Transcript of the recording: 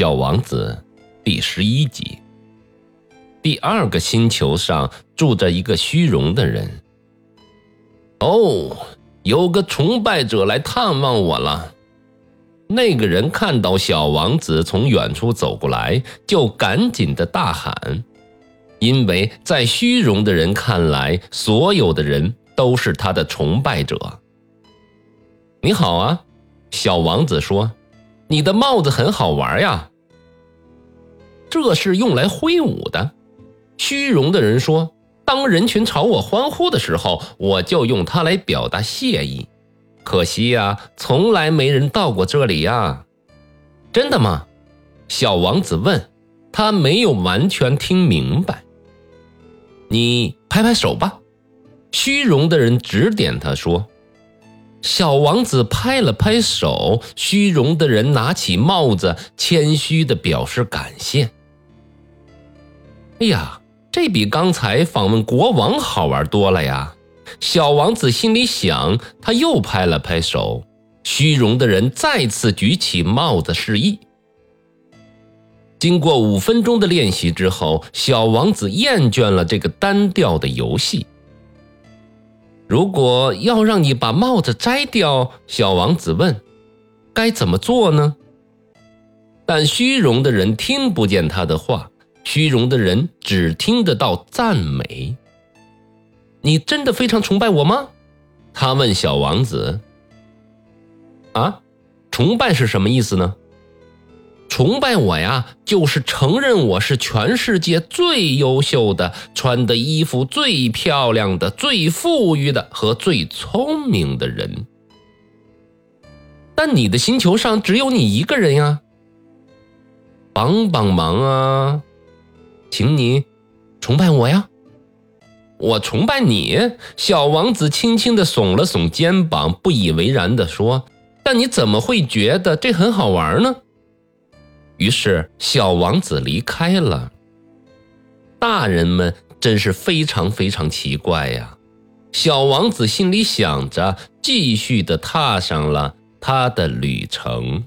小王子第十一集。第二个星球上住着一个虚荣的人。哦，有个崇拜者来探望我了。那个人看到小王子从远处走过来，就赶紧的大喊，因为在虚荣的人看来，所有的人都是他的崇拜者。你好啊，小王子说：“你的帽子很好玩呀。”这是用来挥舞的，虚荣的人说：“当人群朝我欢呼的时候，我就用它来表达谢意。可惜呀，从来没人到过这里呀。”真的吗？小王子问。他没有完全听明白。你拍拍手吧，虚荣的人指点他说。小王子拍了拍手，虚荣的人拿起帽子，谦虚的表示感谢。哎呀，这比刚才访问国王好玩多了呀！小王子心里想。他又拍了拍手，虚荣的人再次举起帽子示意。经过五分钟的练习之后，小王子厌倦了这个单调的游戏。如果要让你把帽子摘掉，小王子问：“该怎么做呢？”但虚荣的人听不见他的话。虚荣的人只听得到赞美。你真的非常崇拜我吗？他问小王子。啊，崇拜是什么意思呢？崇拜我呀，就是承认我是全世界最优秀的、穿的衣服最漂亮的、最富裕的和最聪明的人。但你的星球上只有你一个人呀，帮帮忙啊！请你崇拜我呀，我崇拜你。小王子轻轻的耸了耸肩膀，不以为然的说：“但你怎么会觉得这很好玩呢？”于是小王子离开了。大人们真是非常非常奇怪呀！小王子心里想着，继续的踏上了他的旅程。